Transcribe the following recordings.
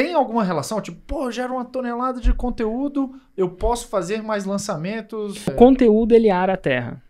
Tem alguma relação? Tipo, pô, gera uma tonelada de conteúdo, eu posso fazer mais lançamentos. O conteúdo ele ara a terra.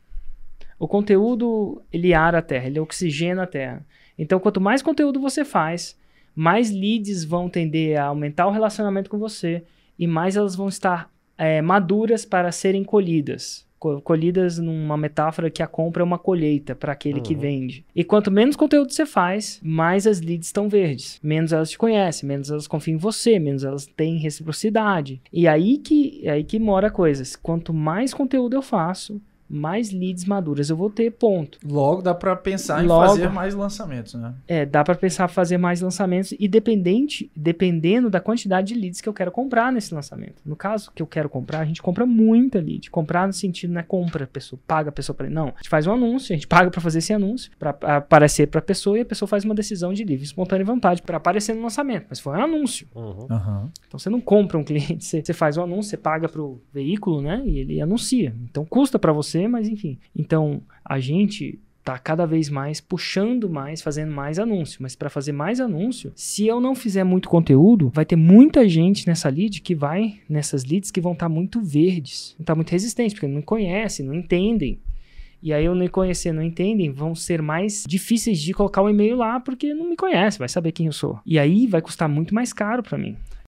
O conteúdo ele ara a terra, ele oxigena a terra. Então, quanto mais conteúdo você faz, mais leads vão tender a aumentar o relacionamento com você e mais elas vão estar é, maduras para serem colhidas. Colhidas numa metáfora que a compra é uma colheita para aquele uhum. que vende. E quanto menos conteúdo você faz, mais as leads estão verdes. Menos elas te conhecem, menos elas confiam em você, menos elas têm reciprocidade. E aí que, aí que mora a coisa. Quanto mais conteúdo eu faço, mais leads maduras eu vou ter, ponto. Logo dá para pensar Logo, em fazer mais lançamentos, né? É, dá para pensar em fazer mais lançamentos e dependente, dependendo da quantidade de leads que eu quero comprar nesse lançamento. No caso que eu quero comprar, a gente compra muita lead. Comprar no sentido não é compra, a pessoa paga a pessoa para não. A gente faz um anúncio, a gente paga para fazer esse anúncio, para aparecer para a pessoa e a pessoa faz uma decisão de livre espontânea vontade para aparecer no lançamento, mas foi um anúncio. Uhum. Uhum. Então você não compra um cliente, você, você faz um anúncio, você paga para o veículo, né? E ele anuncia. Então custa para você mas enfim. Então, a gente tá cada vez mais puxando mais, fazendo mais anúncio. Mas para fazer mais anúncio, se eu não fizer muito conteúdo, vai ter muita gente nessa lead que vai, nessas leads que vão estar tá muito verdes, estar tá muito resistentes, porque não conhecem, não entendem. E aí, eu não conhecer, não entendem, vão ser mais difíceis de colocar o e-mail lá porque não me conhece, vai saber quem eu sou. E aí vai custar muito mais caro para mim.